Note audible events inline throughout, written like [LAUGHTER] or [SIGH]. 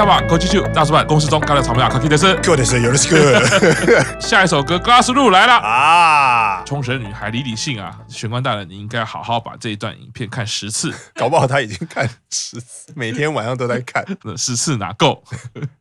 我是沙马，国际剧大叔版公司中干了草莓亚卡基德斯，哥的是有的是。下一首歌《Glass Room》来了啊！冲绳女孩李李信啊，玄关大人，你应该好好把这一段影片看十次，[LAUGHS] 搞不好他已经看十次，每天晚上都在看，[LAUGHS] 十次哪够？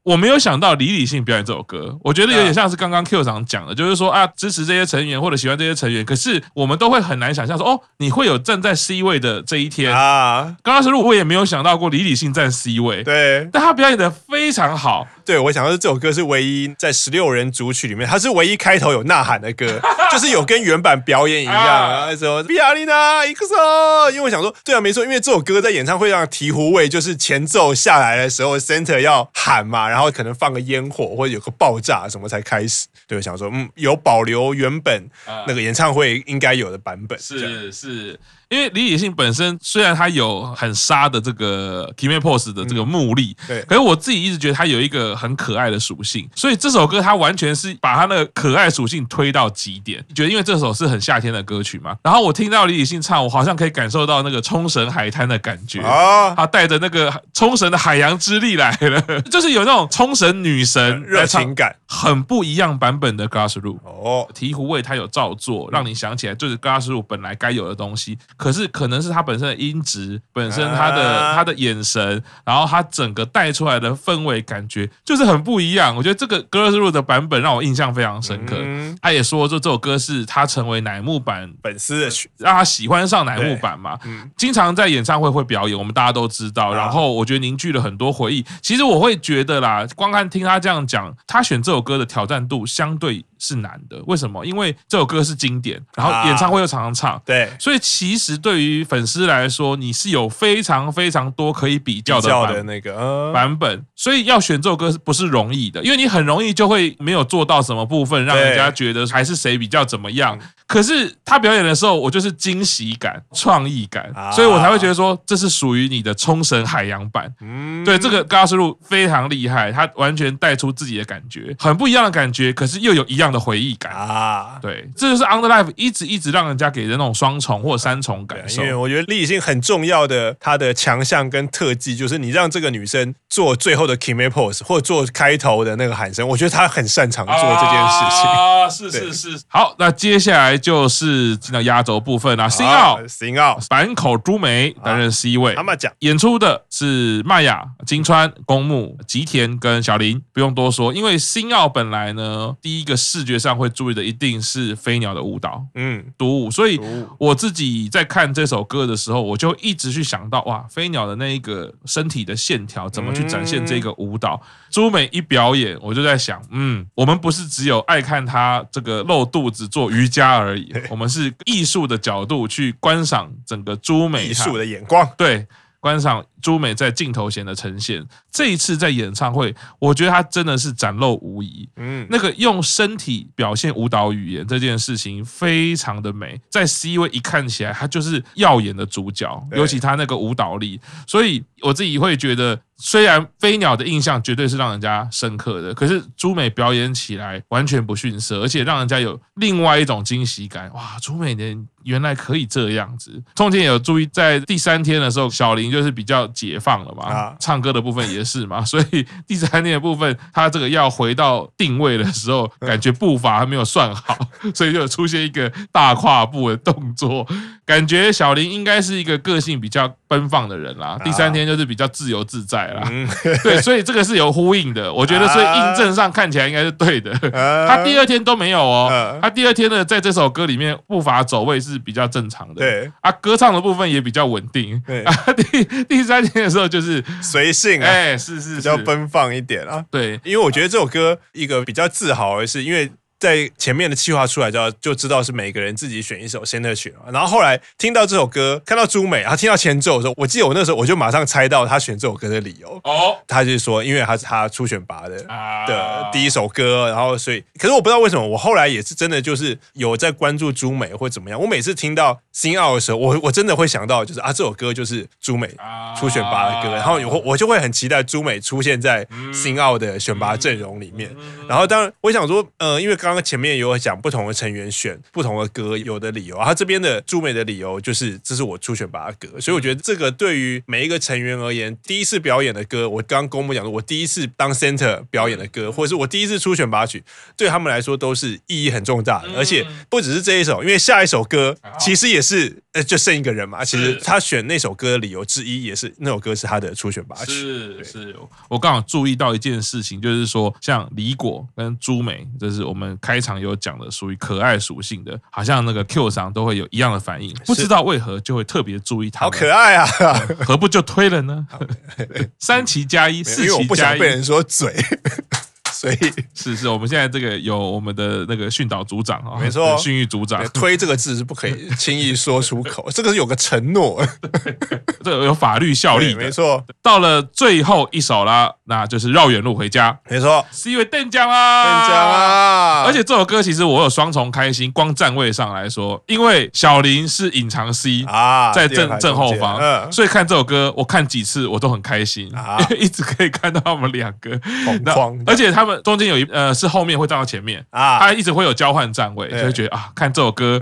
我没有想到李李信表演这首歌，我觉得有点像是刚刚 Q 长讲的，就是说啊，支持这些成员或者喜欢这些成员，可是我们都会很难想象说，哦，你会有站在 C 位的这一天啊。《Glass Room》我也没有想到过李李信站 C 位，对，但他表演的非常好。对，我想到这首歌是唯一在十六人组曲里面，它是唯一开头有呐喊的歌，就是有跟原版表演一样啊，什么比亚丽娜伊克索。因为我想说，对啊，没错，因为这首歌在演唱会上醍醐味，就是前奏下来的时候，center 要喊嘛，然后可能放个烟火或者有个爆炸什么才开始。对，我想说，嗯，有保留原本那个演唱会应该有的版本，是是。因为李李信本身虽然他有很杀的这个 k i m i pose 的这个目力，嗯，对，可是我自己一直觉得他有一个很可爱的属性，所以这首歌它完全是把它那个可爱属性推到极点。觉得因为这首是很夏天的歌曲嘛，然后我听到李李信唱，我好像可以感受到那个冲绳海滩的感觉。啊，他带着那个冲绳的海洋之力来了，[LAUGHS] 就是有那种冲绳女神热情感，很不一样版本的 Glass Room 哦，醍醐味他有照做，让你想起来就是 Glass Room 本来该有的东西。可是可能是他本身的音质，本身他的他的眼神，然后他整个带出来的氛围感觉就是很不一样。我觉得这个 Girls Rule 的版本让我印象非常深刻。他也说，这这首歌是他成为乃木坂粉丝的曲，让他喜欢上乃木坂嘛。经常在演唱会会表演，我们大家都知道。然后我觉得凝聚了很多回忆。其实我会觉得啦，光看听他这样讲，他选这首歌的挑战度相对是难的。为什么？因为这首歌是经典，然后演唱会又常常唱。对，所以其实对于于粉丝来说，你是有非常非常多可以比较的版的那个版本，所以要选这首歌是不是容易的？因为你很容易就会没有做到什么部分，让人家觉得还是谁比较怎么样。可是他表演的时候，我就是惊喜感、创意感，所以我才会觉得说这是属于你的冲绳海洋版。嗯，对，这个 Room 非常厉害，他完全带出自己的感觉，很不一样的感觉，可是又有一样的回忆感啊。对，这就是 Underlife 一直一直让人家给人那种双重或三重感受。因为我觉得李李信很重要的他的强项跟特技，就是你让这个女生做最后的 Kime-pose 或者做开头的那个喊声，我觉得她很擅长做这件事情啊。是是是，好，那接下来就是进到压轴部分啊。新奥新奥坂口朱梅担任 C 位，他们讲演出的是麦雅、金川、公木、吉田跟小林，不用多说，因为新奥本来呢，第一个视觉上会注意的一定是飞鸟的舞蹈，嗯，独舞，所以我自己在看这首歌的时候，我就一直去想到哇，飞鸟的那一个身体的线条怎么去展现这个舞蹈。朱美一表演，我就在想，嗯，我们不是只有爱看她这个露肚子做瑜伽而已，我们是艺术的角度去观赏整个朱美艺术的眼光，对，观赏。朱美在镜头前的呈现，这一次在演唱会，我觉得她真的是展露无遗。嗯，那个用身体表现舞蹈语言这件事情非常的美，在 C 位一看起来，她就是耀眼的主角，尤其她那个舞蹈力。所以我自己会觉得，虽然飞鸟的印象绝对是让人家深刻的，可是朱美表演起来完全不逊色，而且让人家有另外一种惊喜感。哇，朱美人原来可以这样子。中间有注意，在第三天的时候，小林就是比较。解放了嘛？唱歌的部分也是嘛，所以第三天的部分，他这个要回到定位的时候，感觉步伐还没有算好，所以就出现一个大跨步的动作。[LAUGHS] 感觉小林应该是一个个性比较奔放的人啦，第三天就是比较自由自在啦。[LAUGHS] 对，所以这个是有呼应的。我觉得所以印证上看起来应该是对的。[LAUGHS] 他第二天都没有哦，他第二天呢，在这首歌里面步伐走位是比较正常的。对啊，歌唱的部分也比较稳定。对 [LAUGHS] 啊，第第三天的时候就是随性，哎，是是比较奔放一点啊。对，因为我觉得这首歌一个比较自豪的是因为。在前面的计划出来之后，就知道是每个人自己选一首 center 曲。然后后来听到这首歌，看到朱美，然后听到前奏的时候，我记得我那时候我就马上猜到他选这首歌的理由。哦，他就是说，因为他是他初选拔的的第一首歌，然后所以，可是我不知道为什么，我后来也是真的就是有在关注朱美或怎么样。我每次听到新奥的时候，我我真的会想到就是啊，这首歌就是朱美初选拔的歌，然后我我就会很期待朱美出现在新奥的选拔阵容里面。然后当然我想说，呃，因为刚刚刚前面有讲不同的成员选不同的歌有的理由，他这边的朱美的理由就是这是我初选拔的歌，所以我觉得这个对于每一个成员而言，第一次表演的歌，我刚刚公布讲的，我第一次当 center 表演的歌，或者是我第一次初选拔曲，对他们来说都是意义很重大的，而且不只是这一首，因为下一首歌其实也是呃就剩一个人嘛，其实他选那首歌的理由之一也是那首歌是他的初选拔曲。是是，我刚好注意到一件事情，就是说像李果跟朱美，这是我们开场有讲的，属于可爱属性的，好像那个 Q 上都会有一样的反应，不知道为何就会特别注意他。好可爱啊，何不就推了呢？[LAUGHS] 三期加一，四期加一，被人说嘴。所以 [LAUGHS] 是是，我们现在这个有我们的那个训导组长啊，没错，训育组长。推这个字是不可以轻易说出口，[LAUGHS] 这个是有个承诺，这个有法律效力，没错。到了最后一首啦，那就是绕远路回家，没错，是因为邓江啊，邓江啊，而且这首歌其实我有双重开心，光站位上来说，因为小林是隐藏 C 啊，在正正后方，所以看这首歌我看几次我都很开心，因为 [LAUGHS] 一直可以看到他们两个，而且他们。中间有一呃是后面会站到前面。啊，他一直会有交换站位，就会觉得啊，看这首歌，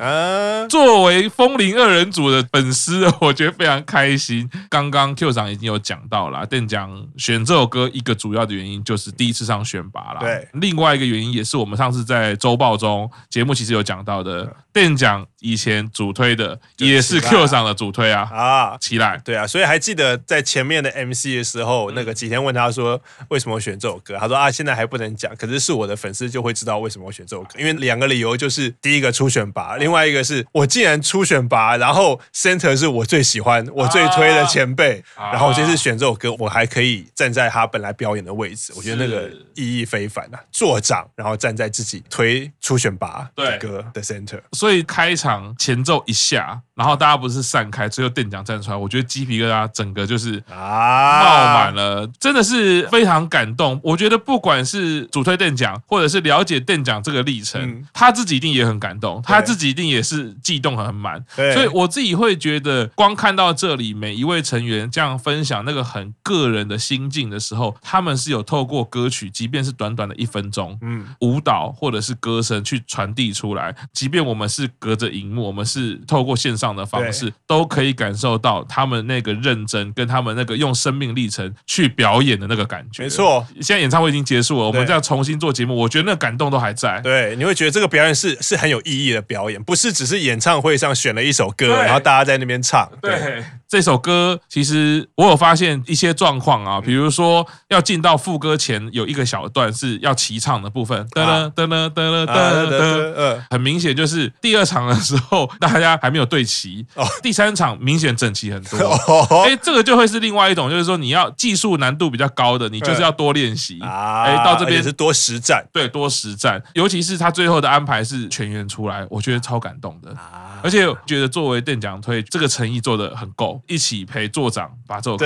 作为风铃二人组的粉丝，我觉得非常开心。刚刚 Q 长已经有讲到了，邓奖选这首歌一个主要的原因就是第一次上选拔了，对，另外一个原因也是我们上次在周报中节目其实有讲到的，邓奖以前主推的也是 Q 上的主推啊啊，起来，对啊，所以还记得在前面的 MC 的时候，那个几天问他说为什么选这首歌，他说啊，现在还不。能讲，可是是我的粉丝就会知道为什么我选这首歌，因为两个理由，就是第一个初选拔，另外一个是我既然初选拔，然后 Center 是我最喜欢、我最推的前辈，然后这次选这首歌，我还可以站在他本来表演的位置，我觉得那个意义非凡啊！座长，然后站在自己推初选拔的歌的 Center，所以开场前奏一下。然后大家不是散开，只有邓奖站出来，我觉得鸡皮疙瘩整个就是啊冒满了，真的是非常感动。我觉得不管是主推邓奖，或者是了解邓奖这个历程，他自己一定也很感动，他自己一定也是悸动很满。所以我自己会觉得，光看到这里每一位成员这样分享那个很个人的心境的时候，他们是有透过歌曲，即便是短短的一分钟，嗯，舞蹈或者是歌声去传递出来。即便我们是隔着荧幕，我们是透过线上。的方式都可以感受到他们那个认真，跟他们那个用生命历程去表演的那个感觉。没错，现在演唱会已经结束了，我们再重新做节目，我觉得那感动都还在。对，你会觉得这个表演是是很有意义的表演，不是只是演唱会上选了一首歌，然后大家在那边唱。对，这首歌其实我有发现一些状况啊，比如说要进到副歌前有一个小段是要齐唱的部分，噔噔噔噔噔噔噔，很明显就是第二场的时候大家还没有对齐。哦，第三场明显整齐很多。[LAUGHS] 哎，这个就会是另外一种，就是说你要技术难度比较高的，你就是要多练习。哎，到这边是多实战，对，多实战。尤其是他最后的安排是全员出来，我觉得超感动的。而且觉得作为邓奖推，这个诚意做得很够，一起陪座长把这首歌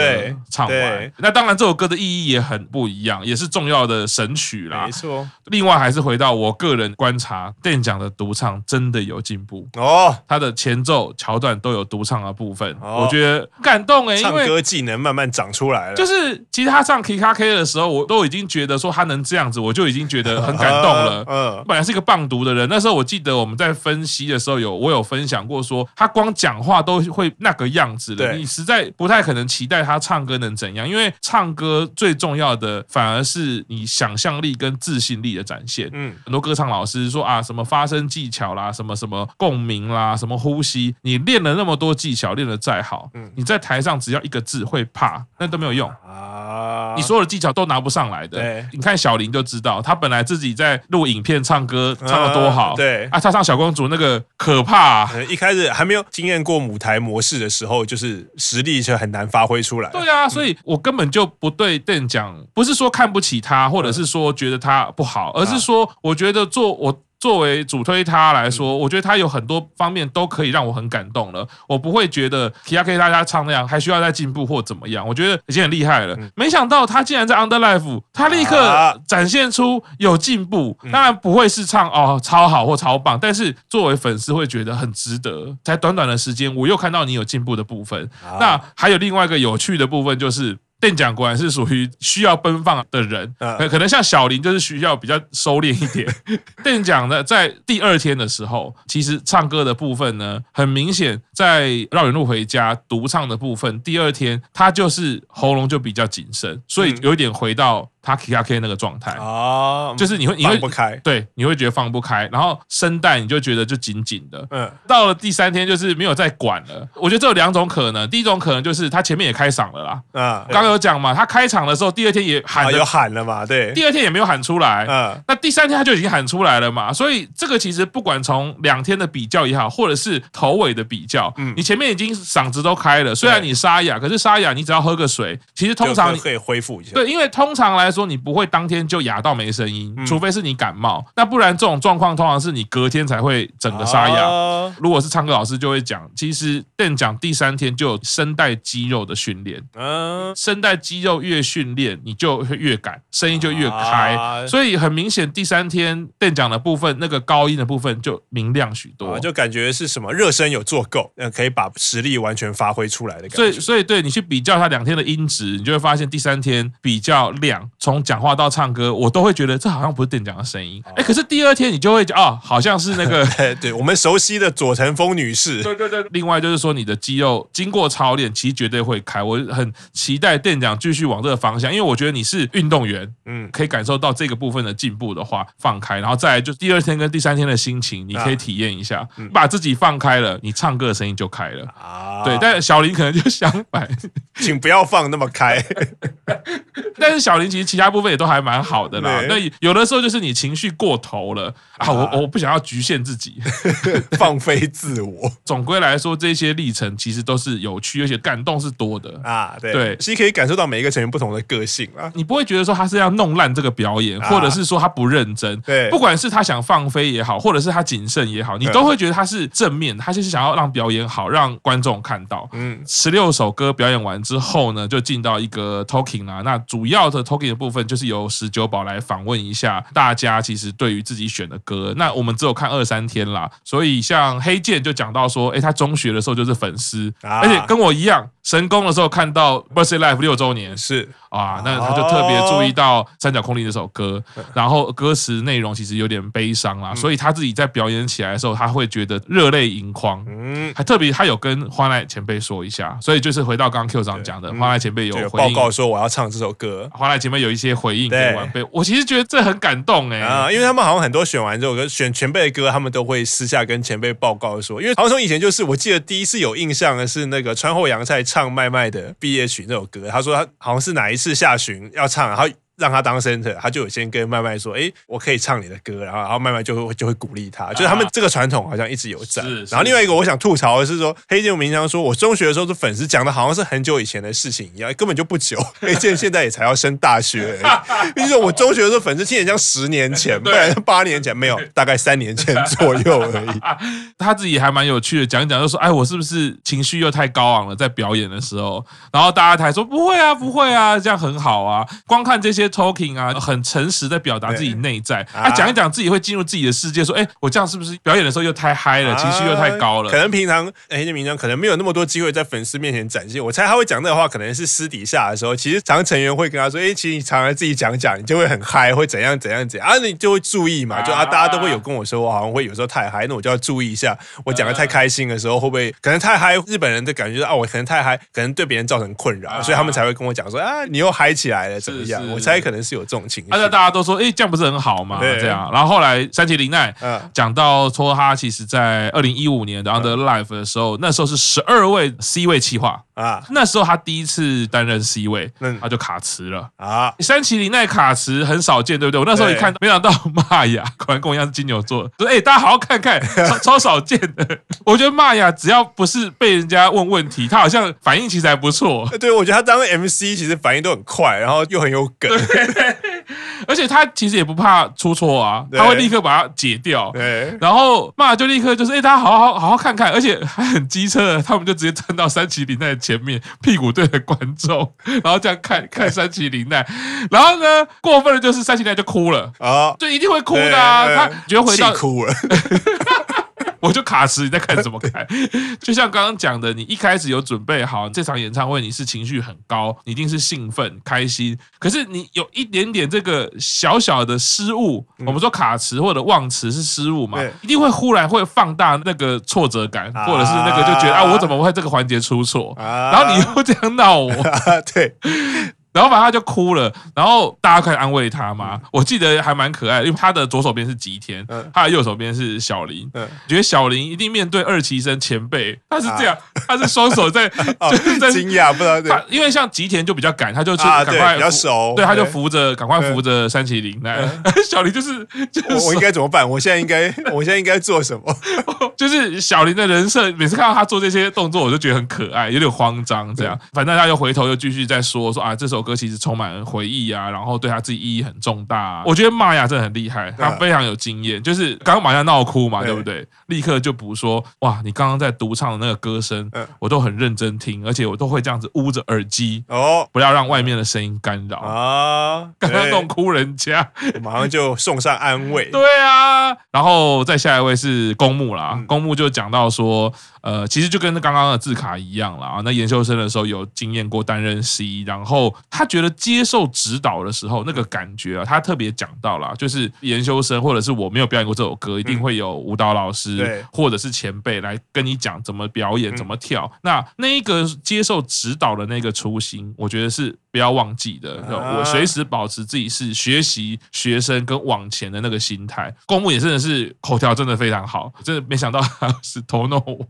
唱完。那当然，这首歌的意义也很不一样，也是重要的神曲啦。没错。另外，还是回到我个人观察，电奖的独唱真的有进步哦，他的前奏。桥段都有独唱的部分，我觉得感动哎，唱歌技能慢慢长出来了。就是其实他唱 K 卡 K 的时候，我都已经觉得说他能这样子，我就已经觉得很感动了。[LAUGHS] 嗯，本来是一个棒读的人，那时候我记得我们在分析的时候有我有分享过说，他光讲话都会那个样子的，你实在不太可能期待他唱歌能怎样，因为唱歌最重要的反而是你想象力跟自信力的展现。嗯，很多歌唱老师说啊，什么发声技巧啦，什么什么共鸣啦，什么呼吸，你。练了那么多技巧，练得再好，你在台上只要一个字会怕，那都没有用啊！你所有的技巧都拿不上来的。对，你看小林就知道，他本来自己在录影片唱歌唱的多好，对啊，他唱小公主那个可怕，一开始还没有经验过舞台模式的时候，就是实力就很难发挥出来。对啊，所以我根本就不对邓讲，不是说看不起他，或者是说觉得他不好，而是说我觉得做我。作为主推他来说，我觉得他有很多方面都可以让我很感动了。我不会觉得 K K 大家唱那样还需要再进步或怎么样。我觉得已经很厉害了。没想到他竟然在 Under Life，他立刻展现出有进步。当然不会是唱哦超好或超棒，但是作为粉丝会觉得很值得。才短短的时间，我又看到你有进步的部分。那还有另外一个有趣的部分就是。店长果然是属于需要奔放的人，可可能像小林就是需要比较收敛一点。[LAUGHS] 店长呢，在第二天的时候，其实唱歌的部分呢，很明显在绕远路回家独唱的部分，第二天他就是喉咙就比较谨慎，所以有一点回到。他 K K 那个状态。啊，就是你会你会放不开，对，你会觉得放不开，然后声带你就觉得就紧紧的。嗯，到了第三天就是没有再管了。我觉得这有两种可能，第一种可能就是他前面也开嗓了啦，嗯，刚刚有讲嘛，他开场的时候第二天也喊有喊了嘛，对，第二天也没有喊出来，嗯，那第三天他就已经喊出来了嘛，所以这个其实不管从两天的比较也好，或者是头尾的比较，嗯，你前面已经嗓子都开了，虽然你沙哑，可是沙哑你只要喝个水，其实通常可以恢复一下，对，因为通常来。说你不会当天就哑到没声音，除非是你感冒，那不然这种状况通常是你隔天才会整个沙哑。如果是唱歌老师就会讲，其实邓讲第三天就有声带肌肉的训练，嗯，声带肌肉越训练，你就会越敢，声音就越开。所以很明显，第三天邓讲的部分，那个高音的部分就明亮许多，就感觉是什么热身有做够，可以把实力完全发挥出来的感觉。所以，所以对你去比较他两天的音质，你就会发现第三天比较亮。从讲话到唱歌，我都会觉得这好像不是店长的声音。哎，可是第二天你就会讲，哦，好像是那个，[LAUGHS] 对我们熟悉的佐藤峰女士。[LAUGHS] 对对对。另外就是说，你的肌肉经过操练，其实绝对会开。我很期待店长继续往这个方向，因为我觉得你是运动员，嗯，可以感受到这个部分的进步的话，放开，然后再来就第二天跟第三天的心情，你可以体验一下，把自己放开了，你唱歌的声音就开了。啊，对。但是小林可能就相反，请不要放那么开。[LAUGHS] 但是小林其实。其他部分也都还蛮好的啦。那有的时候就是你情绪过头了啊，我我不想要局限自己，[LAUGHS] 放飞自我。[LAUGHS] 总归来说，这些历程其实都是有趣，而且感动是多的啊。对，其实可以感受到每一个成员不同的个性啊。你不会觉得说他是要弄烂这个表演，或者是说他不认真。对，不管是他想放飞也好，或者是他谨慎也好，你都会觉得他是正面，他就是想要让表演好，让观众看到。嗯，十六首歌表演完之后呢，就进到一个 talking 啦。那主要的 talking。部分就是由十九宝来访问一下大家，其实对于自己选的歌，那我们只有看二三天啦，所以像黑键就讲到说，哎，他中学的时候就是粉丝，而且跟我一样。神功的时候看到《Birthday Life》六周年是。啊，那他就特别注意到《三角空灵》这首歌，[LAUGHS] 然后歌词内容其实有点悲伤啦，所以他自己在表演起来的时候，他会觉得热泪盈眶。嗯，还特别他有跟花奈前辈说一下，所以就是回到刚刚 Q 长讲的，花奈前辈有报告说我要唱这首歌，花奈前辈有一些回应给晚辈，我其实觉得这很感动哎啊，因为他们好像很多选完这首歌，选前辈的歌，他们都会私下跟前辈报告说，因为好像从以前就是，我记得第一次有印象的是那个川后洋菜。唱麦麦的毕业曲那首歌，他说他好像是哪一次下旬要唱，然后。让他当 center，他就有先跟麦麦说：“哎，我可以唱你的歌。”然后，然后麦麦就会就会鼓励他，就是他们这个传统好像一直有在。然后另外一个我想吐槽的是说，黑键明章说：“我中学的时候是粉丝，讲的好像是很久以前的事情一样，根本就不久。[LAUGHS] 黑键现在也才要升大学。你说我中学的时候粉丝，听起来像十年前，不然八年前没有，大概三年前左右而已。[LAUGHS] 他自己还蛮有趣的，讲一讲就说：“哎，我是不是情绪又太高昂了？在表演的时候。”然后大家台说：“不会啊，不会啊，这样很好啊。光看这些 talking 啊。”很诚实的表达自己内在，他讲一讲自己会进入自己的世界，说：“哎，我这样是不是表演的时候又太嗨了，情绪又太高了？”可能平常黑键明章可能没有那么多机会在粉丝面前展现。我猜他会讲那个话，可能是私底下的时候，其实常成员会跟他说：“哎，其实你常常自己讲讲，你就会很嗨，会怎样怎样怎样啊？你就会注意嘛，就啊，大家都会有跟我说，我好像会有时候太嗨，那我就要注意一下，我讲的太开心的时候会不会可能太嗨？日本人的感觉就是啊，我可能太嗨，可能对别人造成困扰，所以他们才会跟我讲说啊，你又嗨起来了，怎么样？我猜可能是有这种情绪。大家都说。哎，这样不是很好嘛？对这样，然后后来山崎绫奈讲到说，他其实在二零一五年的 Under Life 的时候，那时候是十二位 C 位企划啊，那时候他第一次担任 C 位，他就卡词了啊。山崎绫奈卡词很少见，对不对？我那时候一看，没想到玛雅果然跟我一样是金牛座，说哎，大家好好看看，超 [LAUGHS] 超少见的。我觉得玛雅只要不是被人家问问题，他好像反应其实还不错。对，我觉得他当 MC 其实反应都很快，然后又很有梗。[LAUGHS] 而且他其实也不怕出错啊，他会立刻把它解掉。对，然后骂就立刻就是，哎，大家好好好好看看，而且还很机车，他们就直接站到三崎林奈前面，屁股对着观众，[LAUGHS] 然后这样看看三崎林奈。然后呢，过分的就是三崎绫奈就哭了啊，就一定会哭的啊，他觉得回到哭了。[LAUGHS] 我就卡词，你在看什么看？[LAUGHS] 就像刚刚讲的，你一开始有准备好这场演唱会，你是情绪很高，你一定是兴奋开心。可是你有一点点这个小小的失误，嗯、我们说卡词或者忘词是失误嘛，一定会忽然会放大那个挫折感，啊、或者是那个就觉得啊，我怎么会这个环节出错？啊、然后你又这样闹我，啊、对。然后反正他就哭了，然后大家开始安慰他嘛。我记得还蛮可爱的，因为他的左手边是吉田，他的右手边是小林。觉得小林一定面对二期生前辈，他是这样，[LAUGHS] 他是双手在 [LAUGHS] 就是在惊讶，不知道他，因为像吉田就比较赶，他就去赶快比较熟，对，他就扶着赶快扶着山崎绫来。[LAUGHS] 小林就是就是我应该怎么办？我现在应该我现在应该做什么？就是小林的人设，每次看到他做这些动作，我就觉得很可爱，有点慌张这样。反正他又回头又继续在说说啊，这首。歌其实充满了回忆啊，然后对他自己意义很重大啊。我觉得玛雅真的很厉害，他非常有经验。就是刚刚玛雅闹哭嘛，对不对？立刻就补说，哇，你刚刚在独唱的那个歌声，我都很认真听，而且我都会这样子捂着耳机哦，不要让外面的声音干扰啊。刚刚弄哭人家，马上就送上安慰。[LAUGHS] 对啊，然后再下一位是公木啦，公木就讲到说，呃，其实就跟刚刚的字卡一样了啊。那研究生的时候有经验过担任 C，然后。他觉得接受指导的时候，那个感觉啊，他特别讲到了，就是研究生或者是我没有表演过这首歌，一定会有舞蹈老师或者是前辈来跟你讲怎么表演、怎么跳。那那一个接受指导的那个初心，我觉得是不要忘记的。我随时保持自己是学习学生跟往前的那个心态。公募也真的是口条真的非常好，真的没想到他是 TONO 王，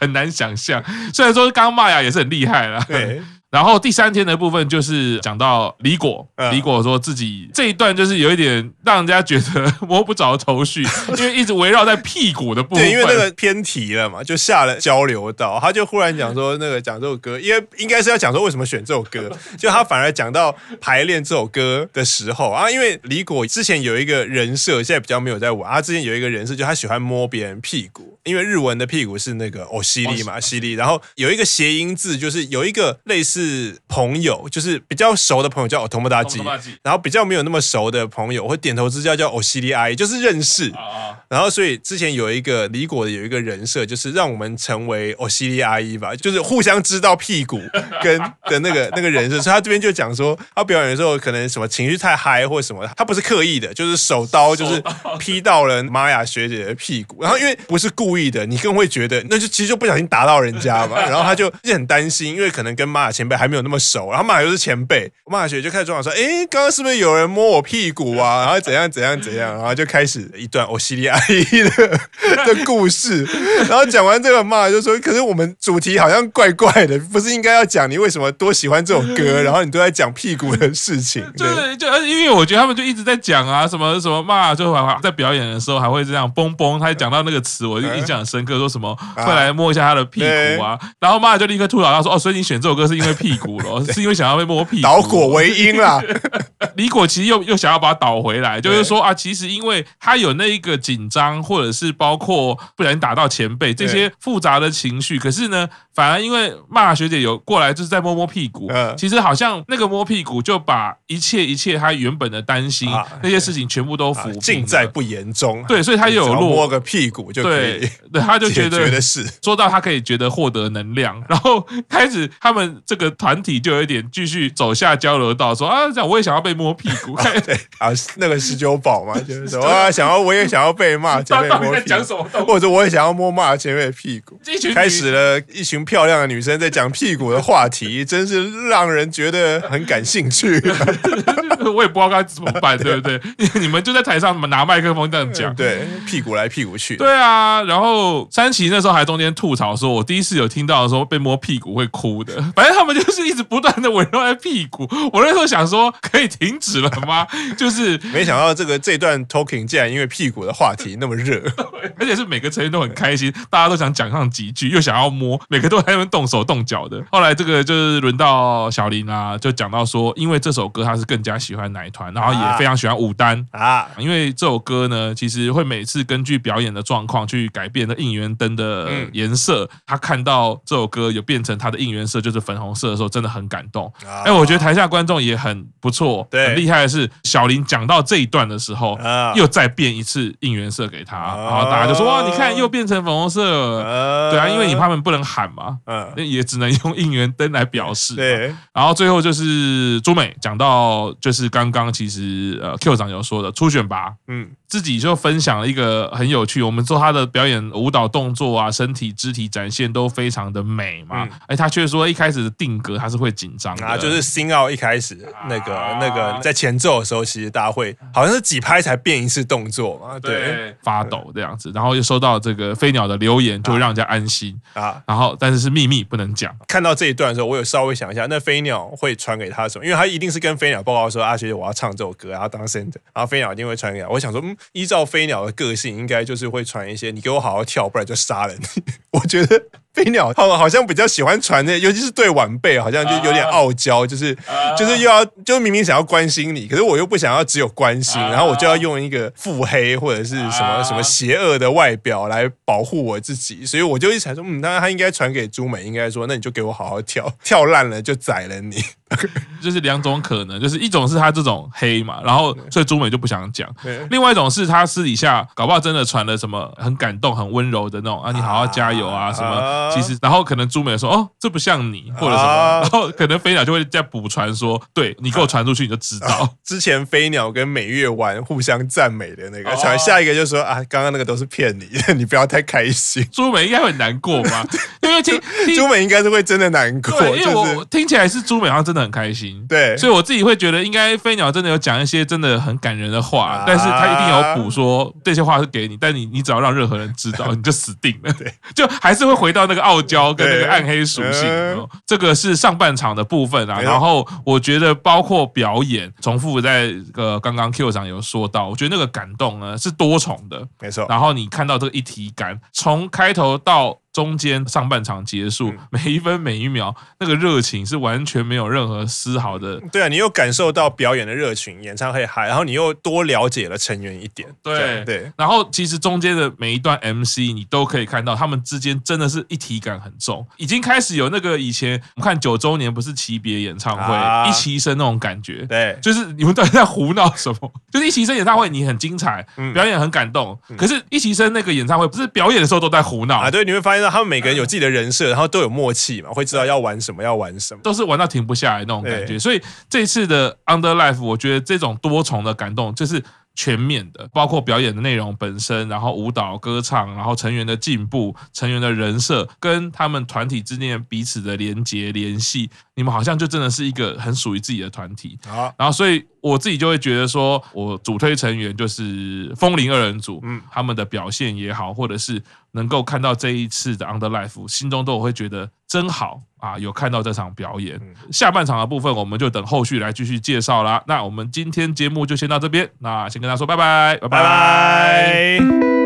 很难想象。虽然说刚刚玛雅也是很厉害了，对。然后第三天的部分就是讲到李果，李果说自己这一段就是有一点让人家觉得摸不着头绪，[LAUGHS] 因为一直围绕在屁股的部分。对，因为那个偏题了嘛，就下了交流道，他就忽然讲说那个讲这首歌，因为应该是要讲说为什么选这首歌，[LAUGHS] 就他反而讲到排练这首歌的时候啊，因为李果之前有一个人设，现在比较没有在玩，他之前有一个人设，就他喜欢摸别人屁股，因为日文的屁股是那个哦犀利嘛犀利，然后有一个谐音字，就是有一个类似。是朋友，就是比较熟的朋友叫欧托莫大吉，然后比较没有那么熟的朋友会点头之交叫欧西利埃，就是认识。然后所以之前有一个李果的有一个人设，就是让我们成为欧西利阿姨吧，就是互相知道屁股跟 [LAUGHS] 的那个那个人设。所以他这边就讲说，他表演的时候可能什么情绪太嗨或什么，他不是刻意的，就是手刀就是劈到了玛雅学姐的屁股。然后因为不是故意的，你更会觉得那就其实就不小心打到人家嘛。然后他就一直很担心，因为可能跟玛雅前辈。还没有那么熟，然后玛雅又是前辈，玛雅学就开始装说：“哎，刚刚是不是有人摸我屁股啊？[LAUGHS] 然后怎样怎样怎样？”然后就开始一段欧西里阿姨的 [LAUGHS] 的故事。然后讲完这个，玛雅就说：“可是我们主题好像怪怪的，不是应该要讲你为什么多喜欢这首歌？[LAUGHS] 然后你都在讲屁股的事情。”对，就因为我觉得他们就一直在讲啊，什么什么玛雅就还在表演的时候还会这样嘣嘣，他讲到那个词，我就印象很深刻，说什么快来摸一下他的屁股啊。然后玛雅就立刻吐槽他说：“哦，所以你选这首歌是因为屁。”股了，是因为想要被摸屁股，倒果为因啦。[LAUGHS] 李果其实又又想要把它倒回来，就是说啊，其实因为他有那一个紧张，或者是包括不小心打到前辈这些复杂的情绪，可是呢，反而因为骂学姐有过来，就是在摸摸屁股，其实好像那个摸屁股就把一切一切他原本的担心那些事情全部都抚平，尽在不言中。对，所以他又有摸个屁股就可以，对，他就觉得是说到他可以觉得获得能量，然后 [LAUGHS] 开始他们这个。团体就有一点继续走下交流道，说啊，这样我也想要被摸屁股。[LAUGHS] 对啊，那个十九宝嘛，就是说 [LAUGHS] 啊，想要我也想要被骂，前辈摸屁股，或者我也想要摸骂前面的屁股。开始了一群漂亮的女生在讲屁股的话题，[LAUGHS] 真是让人觉得很感兴趣。[LAUGHS] 我也不知道该怎么办，对不对？[LAUGHS] 你们就在台上拿麦克风这样讲，对，屁股来屁股去。对啊，然后山崎那时候还中间吐槽说，我第一次有听到的时候被摸屁股会哭的，反正他们就是一直不断的围绕在屁股。我那时候想说，可以停止了吗？就是没想到这个这段 talking 竟然因为屁股的话题那么热，而且是每个成员都很开心，大家都想讲上几句，又想要摸，每个都还能动手动脚的。后来这个就是轮到小林啊，就讲到说，因为这首歌他是更加喜欢奶团，然后也非常喜欢舞担啊。因为这首歌呢，其实会每次根据表演的状况去改变的应援灯的颜色。他看到这首歌有变成他的应援色就是粉红色的时候，真的很感动。哎，我觉得台下观众也很不错，对，很厉害的是小林讲到这一段的时候，又再变一次应援色给他，然后大家就说哇，你看又变成粉红色了，对啊，因为你他们不能喊嘛，嗯，那也只能用应援灯来表示。对，然后最后就是朱美讲到，就是刚刚其实呃 Q 长有说的初选拔，嗯，自己就分享了一个很有趣，我们做他的表演舞蹈动作啊，身体肢体展现都非常的美嘛，哎，他却说一开始的定格他是会紧张的，啊，就是新奥一开始那个那个在前奏的时候，其实大家会好像是几拍才变一次动作嘛，对，发抖这样子，然后又收到这个飞鸟的留言，就会让人家安心。啊，然后但是这是秘密不能讲。看到这一段的时候，我有稍微想一下，那飞鸟会传给他什么？因为他一定是跟飞鸟报告说啊，学姐我要唱这首歌，然后当 center，然后飞鸟一定会传给他。我想说，嗯，依照飞鸟的个性，应该就是会传一些，你给我好好跳，不然就杀了你。[LAUGHS] 我觉得。飞鸟好，好像比较喜欢传那，尤其是对晚辈，好像就有点傲娇，就是就是又要，就明明想要关心你，可是我又不想要只有关心，然后我就要用一个腹黑或者是什么什么邪恶的外表来保护我自己，所以我就一直想说，嗯，那他应该传给朱美，应该说，那你就给我好好跳，跳烂了就宰了你。[LAUGHS] 就是两种可能，就是一种是他这种黑嘛，然后所以朱美就不想讲；另外一种是他私底下搞不好真的传了什么很感动、很温柔的那种啊，你好好加油啊什么。其实然后可能朱美说哦，这不像你或者什么，然后可能飞鸟就会再补传说，对你给我传出去你就知道。之前飞鸟跟美月玩互相赞美的那个传，下一个就说啊，刚刚那个都是骗你的，[LAUGHS] 你不要太开心。[LAUGHS] 朱美应该会难过吧？因为听朱美应该是会真的难过，因为我听起来是朱美好像真的。很开心，对，所以我自己会觉得，应该飞鸟真的有讲一些真的很感人的话，但是他一定有补说这些话是给你，但你你只要让任何人知道，[LAUGHS] 你就死定了，对，[LAUGHS] 就还是会回到那个傲娇跟那个暗黑属性。这个是上半场的部分啊，然后我觉得包括表演，重复在呃刚刚 Q 上有说到，我觉得那个感动呢是多重的，没错。然后你看到这个一体感，从开头到。中间上半场结束，每一分每一秒，那个热情是完全没有任何丝毫的。对啊，你又感受到表演的热情，演唱会嗨，然后你又多了解了成员一点。对对。然后其实中间的每一段 MC，你都可以看到他们之间真的是一体感很重，已经开始有那个以前我们看九周年不是期别演唱会、啊、一齐生那种感觉。对，就是你们到底在胡闹什么？[LAUGHS] 就是一齐生演唱会你很精彩，表演很感动，嗯、可是一齐生那个演唱会不是表演的时候都在胡闹啊？对，你会发现。他们每个人有自己的人设，然后都有默契嘛，会知道要玩什么，要玩什么，都是玩到停不下来那种感觉。所以这一次的 Under Life，我觉得这种多重的感动就是。全面的，包括表演的内容本身，然后舞蹈、歌唱，然后成员的进步、成员的人设，跟他们团体之间彼此的连结联系，你们好像就真的是一个很属于自己的团体。好，然后所以我自己就会觉得说，我主推成员就是风铃二人组，嗯，他们的表现也好，或者是能够看到这一次的 Under Life，心中都会觉得真好。啊，有看到这场表演，下半场的部分我们就等后续来继续介绍啦。那我们今天节目就先到这边，那先跟大家说拜拜，拜拜。拜拜。